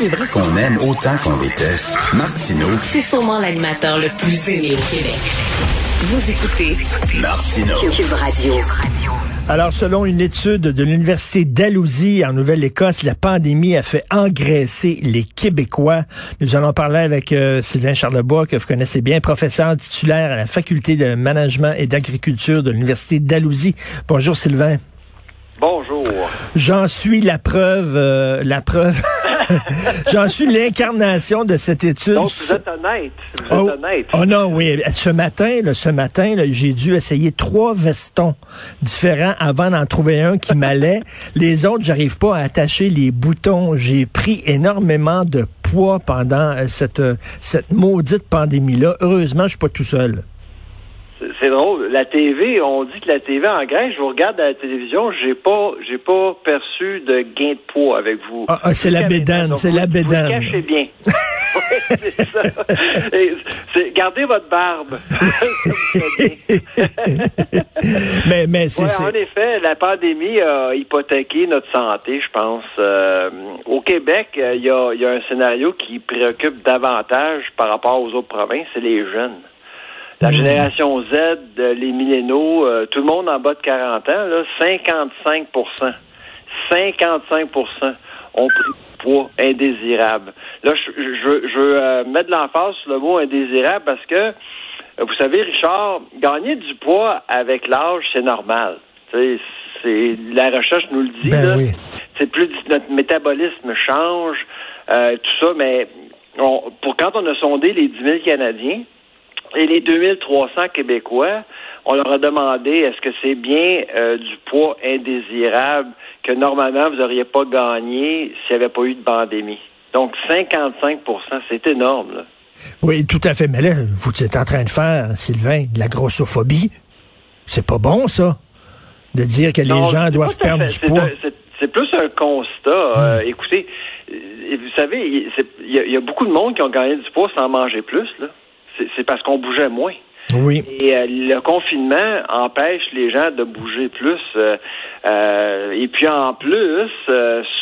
c'est vrai qu'on aime autant qu'on déteste, Martineau, C'est sûrement l'animateur le plus aimé au Québec. Vous écoutez Martineau. Cube Radio. Alors, selon une étude de l'Université d'Alousie en Nouvelle-Écosse, la pandémie a fait engraisser les Québécois. Nous allons parler avec euh, Sylvain Charlebois, que vous connaissez bien, professeur titulaire à la Faculté de Management et d'Agriculture de l'Université d'Alousie. Bonjour Sylvain. Bonjour. J'en suis la preuve, euh, la preuve. J'en suis l'incarnation de cette étude. Donc, vous êtes honnête. Vous êtes Oh, honnête. oh non, oui. Ce matin, là, ce matin, j'ai dû essayer trois vestons différents avant d'en trouver un qui m'allait. Les autres, j'arrive pas à attacher les boutons. J'ai pris énormément de poids pendant euh, cette, euh, cette maudite pandémie-là. Heureusement, je suis pas tout seul. C'est- drôle. La TV, on dit que la TV engraisse. Je vous regarde à la télévision, j'ai pas, j'ai pas perçu de gain de poids avec vous. Ah, ah, c'est la bédane, c'est la bédane. Vous cachez bien. Oui, c'est ça. Et gardez votre barbe. mais mais c'est Ouais, en effet, la pandémie a hypothéqué notre santé, je pense. Euh, au Québec, euh, il y, a, il y a un scénario qui préoccupe davantage par rapport aux autres provinces, c'est les jeunes. La génération Z, euh, les millénaux, euh, tout le monde en bas de 40 ans, là, 55% 55% ont pris du poids indésirable. Là, je, je, je veux euh, mettre de l'emphase sur le mot indésirable parce que, euh, vous savez, Richard, gagner du poids avec l'âge, c'est normal. C'est la recherche nous le dit. Ben oui. C'est plus notre métabolisme change, euh, tout ça, mais on- pour quand on a sondé les 10 000 Canadiens et les 2300 Québécois, on leur a demandé est-ce que c'est bien euh, du poids indésirable que normalement vous n'auriez pas gagné s'il n'y avait pas eu de pandémie? Donc 55% c'est énorme. Là. Oui, tout à fait. Mais là, vous êtes en train de faire, Sylvain, de la grossophobie. C'est pas bon, ça. De dire que les gens doivent perdre fait. du poids. C'est plus un constat. Euh, écoutez, euh, vous savez, il c'est- il y, a- il y a beaucoup de monde qui ont gagné du poids sans manger plus. là. C'est parce qu'on bougeait moins. Oui. Et euh, le confinement empêche les gens de bouger plus. euh, euh, et puis en plus,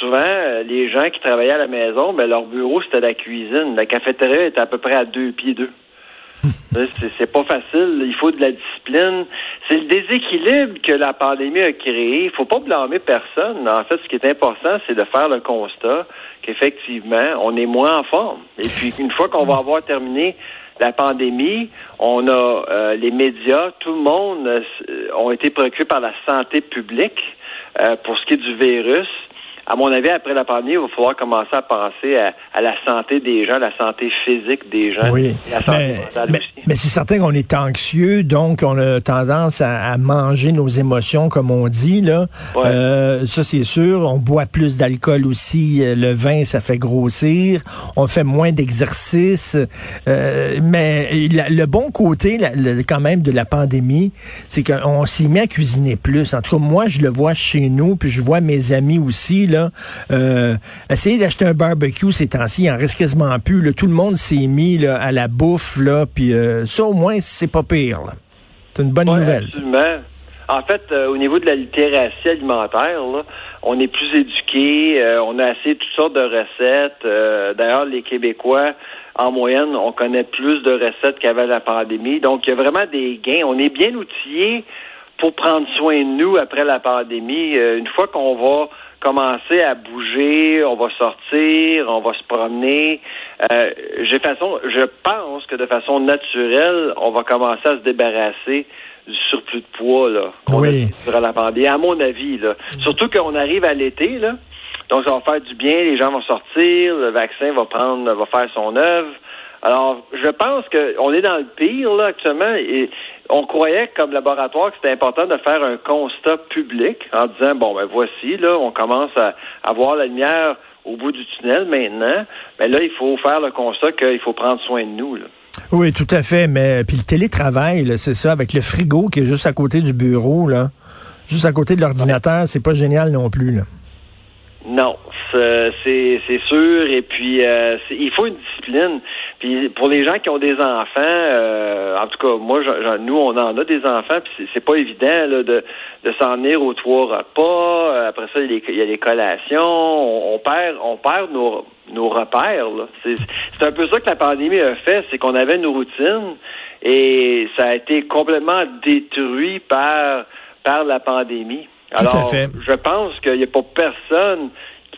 souvent, les gens qui travaillaient à la maison, ben, leur bureau, c'était la cuisine. La cafétéria était à peu près à deux pieds d'eux. C'est pas facile. Il faut de la discipline. C'est le déséquilibre que la pandémie a créé. Il faut pas blâmer personne. En fait, ce qui est important, c'est de faire le constat qu'effectivement, on est moins en forme. Et puis, une fois qu'on va avoir terminé la pandémie, on a euh, les médias, tout le monde euh, ont été préoccupés par la santé publique euh, pour ce qui est du virus. À mon avis, après la pandémie, il va falloir commencer à penser à, à la santé des gens, la santé physique des gens, Oui, la santé mais, mentale mais, aussi. mais c'est certain qu'on est anxieux, donc on a tendance à, à manger nos émotions, comme on dit là. Ouais. Euh, ça c'est sûr. On boit plus d'alcool aussi. Euh, Le vin, ça fait grossir. On fait moins d'exercice. Euh, mais la- le bon côté, la- quand même, de la pandémie, c'est qu'on s'est mis à cuisiner plus. En tout cas, moi, je le vois chez nous, puis je vois mes amis aussi là. Euh, essayer d'acheter un barbecue ces temps-ci, il en reste quasiment plus. là. Tout le monde s'est mis là, à la bouffe là, puis euh, ça au moins c'est pas pire. là. C'est une bonne Ouais, nouvelle. Absolument. En fait, euh, au niveau de la littératie alimentaire, là, on est plus éduqué, euh, on a assez toutes sortes de recettes. Euh, D'ailleurs, les Québécois, en moyenne, on connaît plus de recettes qu'avant la pandémie. Donc, il y a vraiment des gains. On est bien outillés pour prendre soin de nous après la pandémie. Une fois qu'on va commencer à bouger, on va sortir, on va se promener. Euh, j'ai façon, je pense que de façon naturelle, on va commencer à se débarrasser du surplus de poids là qu'on Oui. a durant la pandémie. À mon avis là, surtout qu'on arrive à l'été là, donc ça va faire du bien. Les gens vont sortir, le vaccin va prendre, va faire son œuvre. Alors, je pense qu'on est dans le pire là actuellement et on croyait comme laboratoire que c'était important de faire un constat public en disant bon ben voici là, on commence à, à voir la lumière au bout du tunnel maintenant. Mais là, il faut faire le constat qu'il faut prendre soin de nous là. Oui, tout à fait. Mais puis le télétravail, c'est ça, avec le frigo qui est juste à côté du bureau, là, juste à côté de l'ordinateur, c'est pas génial non plus. Là. Non, c'est sûr. Et puis, euh, il faut une discipline. Puis pour les gens qui ont des enfants, euh, en tout cas, moi, nous, on en a des enfants. Puis c'est- pas évident là, de de s'en venir aux trois repas. Euh, Après ça, il y a les, il y a les collations. On, on perd on perd nos nos repères. C'est un peu ça que la pandémie a fait, c'est qu'on avait nos routines et ça a été complètement détruit par par la pandémie. Alors, je pense qu'il n'y a pas personne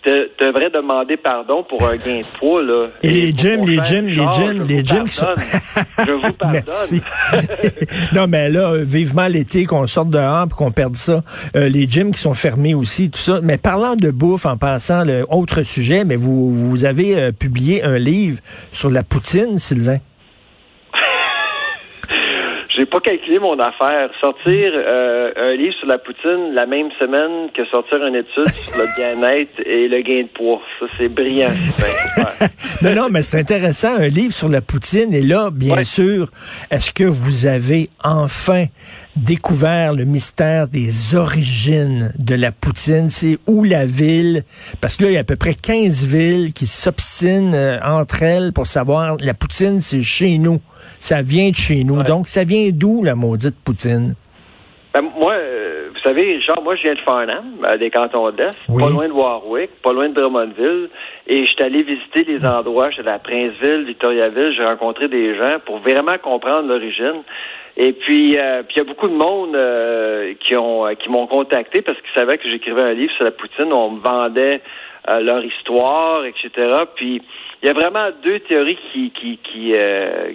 te, devrais demander pardon pour un gain de poids. Là. Et, les gyms, les gyms, les gyms, les gyms qui sont... je vous pardonne. Merci. non, mais là, vivement l'été, qu'on sorte dehors et qu'on perde ça. Euh, les gyms qui sont fermés aussi, tout ça. Mais parlant de bouffe, en passant, le autre sujet, mais vous, vous avez euh, publié un livre sur la poutine, Sylvain. J'ai pas calculé mon affaire. Sortir euh, un livre sur la poutine la même semaine que sortir une étude sur le bien-être et le gain de poids. Ça, c'est brillant. non, non, mais c'est intéressant, un livre sur la poutine. Et là, bien sûr, est-ce que vous avez enfin découvert le mystère des origines de la poutine. C'est où la ville, parce que là, il y a à peu près 15 villes qui s'obstinent euh, entre elles pour savoir, la poutine, c'est chez nous. Ça vient de chez nous. Donc, ça vient d'où, la maudite poutine? Ben, moi, euh, vous savez, Richard, moi, je viens de Farnham, euh, des cantons d'Est, pas loin de Warwick, pas loin de Drummondville, et je suis allé visiter les endroits, j'étais à Princeville, Victoriaville, j'ai rencontré des gens pour vraiment comprendre l'origine. Et puis, euh, puis il y a beaucoup de monde euh, qui ont euh, qui m'ont contacté parce qu'ils savaient que j'écrivais un livre sur la poutine. On me vendait leur histoire, etc. Puis il y a vraiment deux théories qui qui qui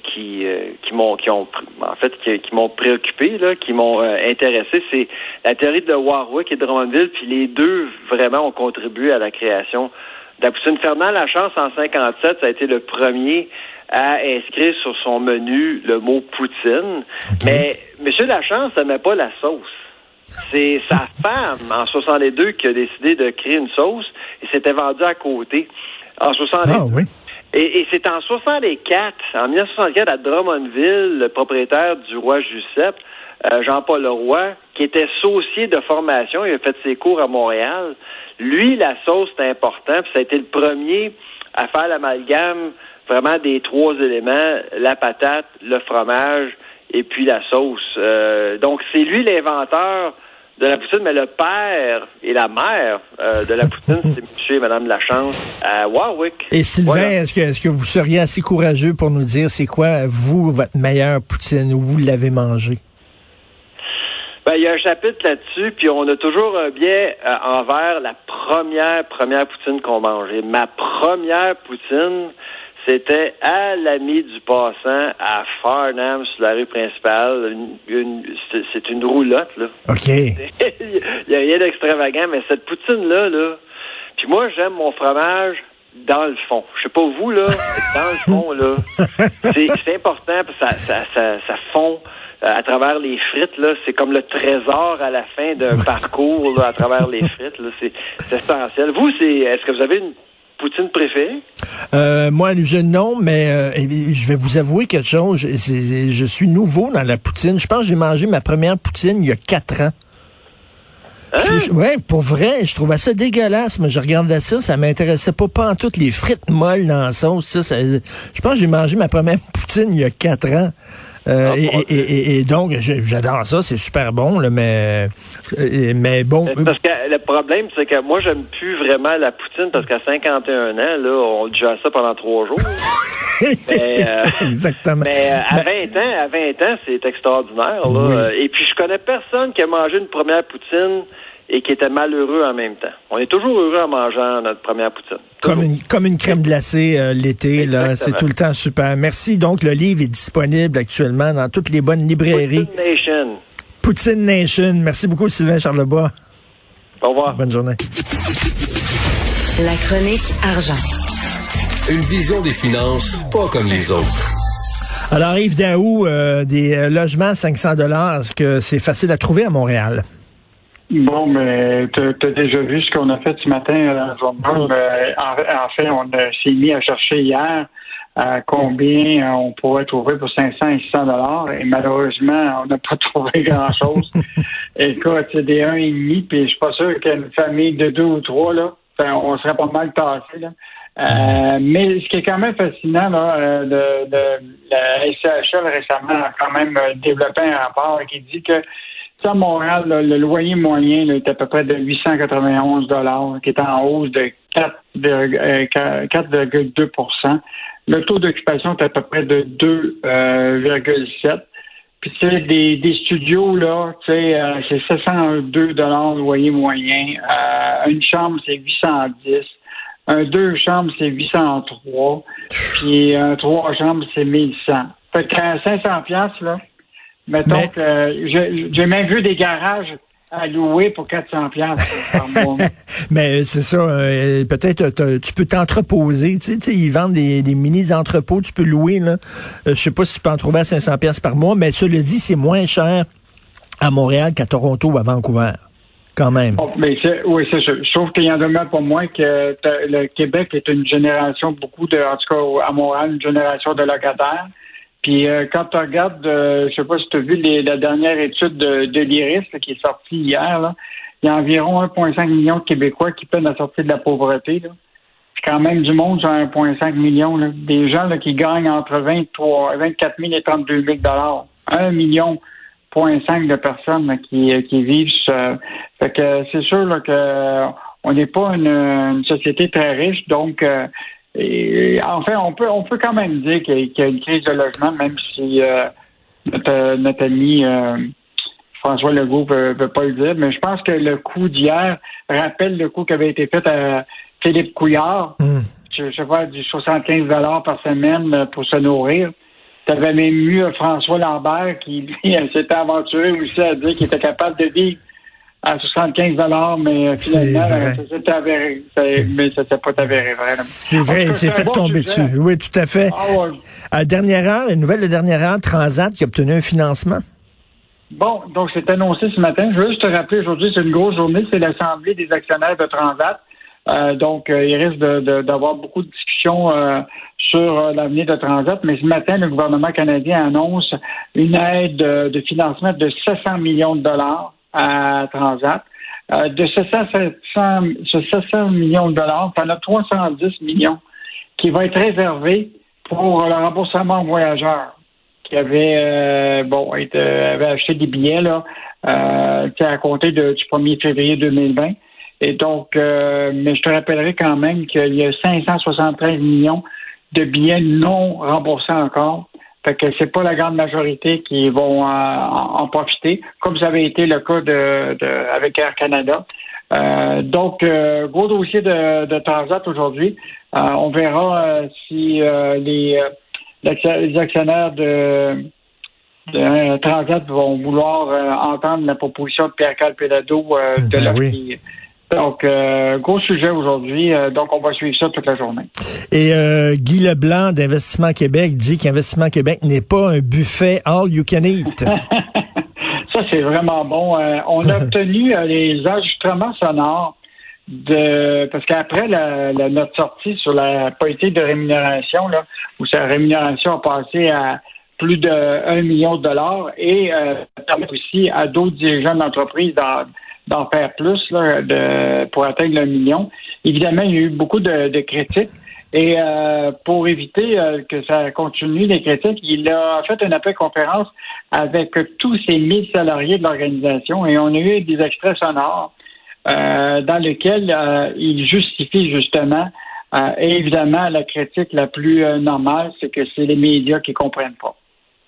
qui, qui m'ont qui ont en fait qui, m'ont préoccupé là, qui m'ont intéressé. C'est la théorie de Warwick et de Drummondville. Puis les deux vraiment ont contribué à la création de la poutine. Fernand Lachance en 57, ça a été le premier à inscrire sur son menu le mot poutine. Mais M. Lachance ne met pas la sauce. C'est sa femme, en 62, qui a décidé de créer une sauce et s'était vendue à côté. En 62. Ah, oui. Et, c'est en 64, en 1964, à Drummondville, le propriétaire du roi Giuseppe, euh, Jean-Paul Leroy, qui était saucier de formation, il a fait ses cours à Montréal. Lui, la sauce, c'est important, puis ça a été le premier à faire l'amalgame vraiment des trois éléments, la patate, le fromage et puis la sauce. Euh, donc, c'est lui l'inventeur de la poutine, mais le père et la mère euh, de la poutine, c'est monsieur et madame Lachance à Warwick. Et Sylvain, est-ce que, est-ce que vous seriez assez courageux pour nous dire c'est quoi, vous, votre meilleure poutine, où vous l'avez mangée? Ben, il y a un chapitre là-dessus, puis on a toujours un biais euh, envers la première, première poutine qu'on mangeait. Ma première poutine, c'était à l'ami du passant à Farnham sur la rue principale. c'est une roulotte, là. OK. Il n'y a rien d'extravagant, mais cette poutine-là, là. Puis moi, j'aime mon fromage dans le fond. Je sais pas vous, là, dans le fond, là. C'est important parce que ça, ça, ça, fond euh, à travers les frites, là. C'est comme le trésor à la fin d'un parcours, là, à travers les frites, là. C'est essentiel. Vous, c'est, est-ce que vous avez une poutine préférée? Euh, moi, je non, mais euh, je vais vous avouer quelque chose. Je, je, suis nouveau dans la poutine. Je pense que j'ai mangé ma première poutine il y a quatre ans. Hein? Ouais, pour vrai, je trouvais ça dégueulasse, mais je regardais ça, ça m'intéressait pas pas en toutes les frites molles dans la sauce. Ça, je pense que j'ai mangé ma première poutine il y a quatre ans. Euh, ah, et, donc, j'adore ça, c'est super bon, là, mais, euh, mais bon. Parce que le problème, c'est que moi, j'aime plus vraiment la poutine parce qu'à 51 ans, là, on digère ça pendant trois jours. mais, euh, Exactement. Mais à 20 ans, à 20 ans, c'est extraordinaire, là. Et puis, je connais personne qui a mangé une première poutine et qui était malheureux en même temps. On est toujours heureux en mangeant notre première poutine. Comme une, comme une crème glacée euh, l'été, là, c'est tout le temps super. Merci. Donc, le livre est disponible actuellement dans toutes les bonnes librairies. Poutine Nation. Poutine Nation. Merci beaucoup, Sylvain Charlebois. Au revoir. Bonne journée. La chronique argent. Une vision des finances pas comme les autres. Alors, Yves Daou, euh, des euh, logements 500 dollars, est-ce que c'est facile à trouver à Montréal? Bon, mais tu as déjà vu ce qu'on a fait ce matin à la journée. En, fait, on s'est mis à chercher hier à combien on pourrait trouver pour 500 et 600 dollars. Et malheureusement, on n'a pas trouvé grand-chose. Écoute, c'est des et demi, puis je suis pas sûr qu'une famille de deux ou trois, là, on serait pas mal tassé, là. Euh, mais ce qui est quand même fascinant, là, euh, de, de, la SHL récemment a quand même développé un rapport qui dit que à Montréal, le loyer moyen est à peu près de 891 qui est en hausse de 4,2% euh, Le taux d'occupation est à peu près de 2,7 puis tu sais, des, studios, là, tu sais, euh, c'est 702 dollars le loyer moyen. Euh, une chambre, c'est 810. Un deux chambres, c'est 803. Puis un trois chambres, c'est 1100. Fait qu'à 500 piastres, là, mettons que j'ai même vu des garages à louer pour 400 par mois. Mais c'est ça, euh, peut-être tu peux t'entreposer, tu sais, ils vendent des, mini-entrepôts, tu peux louer, là. Euh, je sais pas si tu peux en trouver à 500 par mois, mais cela dit, c'est moins cher à Montréal qu'à Toronto ou à Vancouver. Quand même. Oh, mais oui, c'est ça. Je trouve qu'il y en a pour moi que le Québec est une génération, beaucoup de, en tout cas à Montréal, une génération de locataires. Puis euh, quand tu regardes, euh, je sais pas si tu as vu la dernière étude de, de l'IRIS qui est sortie hier, là, il y a environ 1,5 million de Québécois qui peinent à sortir de la pauvreté. C'est quand même du monde sur 1,5 million. Là. Des gens là, qui gagnent entre 23, 24 000 et 32 000 dollars. 1 million de personnes qui, qui vivent. fait que c'est sûr là, que on n'est pas une, société très riche, donc euh, et, enfin, on peut, on peut quand même dire qu'il y, a une crise de logement, même si euh, notre, ami euh, François Legault ne veut, pas le dire. Mais je pense que le coup d'hier rappelle le coup qui avait été fait à Philippe Couillard. Hmm. Je, sais pas, du 75 par semaine pour se nourrir. Tu avais même eu François Lambert qui, s'était aventuré aussi à dire qu'il était capable de vivre à 75 mais euh, finalement, ça s'est avéré. Mais ça s'est pas avéré vrai. C'est vrai, c'est fait tomber dessus. Oui, tout à fait. Ah, à dernière heure, une nouvelle de dernière heure, Transat qui a obtenu un financement. Bon, donc c'est annoncé ce matin. Je veux juste te rappeler, aujourd'hui, c'est une grosse journée, c'est l'Assemblée des actionnaires de Transat. Euh, donc, euh, il risque d'avoir beaucoup de discussions sur l'avenir de Transat. Mais ce matin, le gouvernement canadien annonce une aide de financement de 700 millions de dollars à Transat. Euh, de ce 700, millions de dollars, tu en as 310 millions qui vont être réservés pour le remboursement aux voyageurs qui avaient euh, bon acheté des billets là euh, à compter du 1er février 2020. Et donc, mais je te rappellerai quand même qu'il y a 573 millions de billets non remboursés encore fait que c'est pas la grande majorité qui vont euh, en, profiter, comme ça avait été le cas de, avec Air Canada. Euh, donc, euh, gros dossier de, de Transat aujourd'hui. on verra si les, les, actionnaires de, Transat vont vouloir entendre la proposition de Pierre Calpelado de ben leur donc, euh, gros sujet aujourd'hui. Euh, donc, on va suivre ça toute la journée. Et euh, Guy Leblanc d'Investissement Québec dit qu'Investissement Québec n'est pas un buffet all you can eat. ça, c'est vraiment bon. on a obtenu les ajustements sonores de parce qu'après la, notre sortie sur la politique de rémunération, là, où sa rémunération a passé à plus de 1 million de dollars et permet aussi à d'autres dirigeants d'entreprise dans d'en faire plus là, de, pour atteindre le million. Évidemment, il y a eu beaucoup de, critiques. Et euh, pour éviter euh, que ça continue, les critiques, il a fait une appel conférence avec tous ces 1000 salariés de l'organisation et on a eu des extraits sonores euh, dans lesquels il justifie justement, et évidemment, la critique la plus normale, c'est que c'est les médias qui comprennent pas.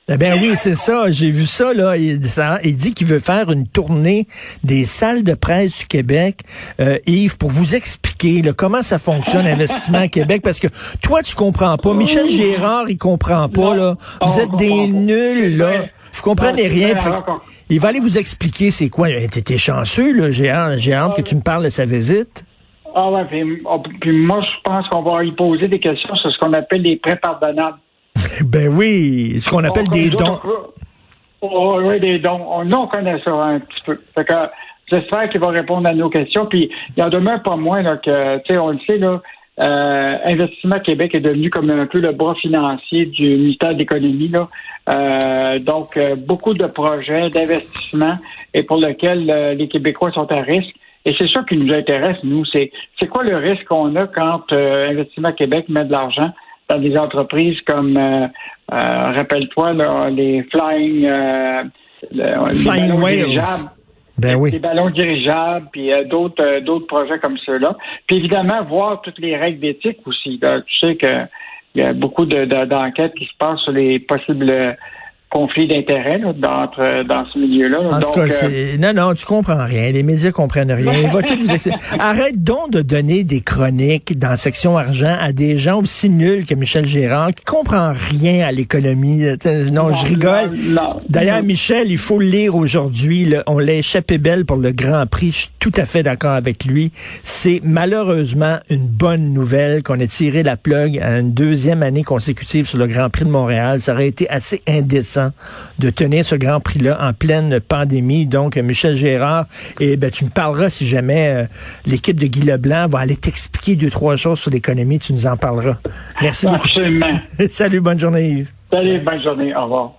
Eh ben oui, c'est ça. J'ai vu ça là. Il, dit qu'il veut faire une tournée des salles de presse du Québec, euh, Yves, pour vous expliquer comment ça fonctionne Investissement Québec, parce que toi tu comprends pas. Michel Gérard, il comprend pas là. Vous êtes des nuls là. Vous comprenez rien. il va aller vous expliquer c'est quoi. Eh, t'étais chanceux là. J'ai hâte, que tu me parles de sa visite. Ah ouais, puis, oh, moi je pense qu'on va y poser des questions sur ce qu'on appelle les prêts pardonnables. Ben oui, ce qu'on appelle des dons. Oh, oui, des dons. On, on connaît ça un petit peu. j'espère qu'il va répondre à nos questions. Puis il y en demeure pas moins là, que, tu sais, on le sait, là, euh, Investissement Québec est devenu comme un peu le bras financier du ministère de l'Économie. Euh, donc, euh, beaucoup de projets d'investissement et pour lesquels les Québécois sont à risque. Et c'est ça qui nous intéresse, nous. C'est, c'est quoi le risque qu'on a quand Investissement Québec met de l'argent dans des entreprises comme, euh, euh, rappelle-toi, les Flying, euh, le- les Flying Whales. dirigeables. Ben oui. Des ballons dirigeables, puis euh, d'autres d'autres projets comme ceux-là. Puis évidemment, voir toutes les règles d'éthique aussi. Là, tu sais que il y a beaucoup de- de- d'enquêtes qui se passent sur les possibles euh, conflits d'intérêts dans, entre- dans ce milieu-là. En Donc, tout cas, euh, non, non, tu comprends rien. Les médias comprennent rien. Va vous. Arrête donc de donner des chroniques dans section argent à des gens aussi nuls que Michel Gérard qui comprend rien à l'économie. Tu sais, Non, je rigole. non, non. D'ailleurs, Michel, il faut le lire aujourd'hui. On l'a échappé belle pour le Grand Prix. Je suis tout à fait d'accord avec lui. C'est malheureusement une bonne nouvelle qu'on ait tiré la plug à une deuxième année consécutive sur le Grand Prix de Montréal. Ça aurait été assez indécent de tenir ce Grand Prix-là en pleine pandémie. Donc, Michel Gérard, et ben, tu me parleras si jamais euh, l'équipe de Guy Leblanc va aller t'expliquer deux, trois choses sur l'économie. Tu nous en parleras. Merci beaucoup. Absolument. Salut, bonne journée Yves. Salut, bonne journée. Au revoir.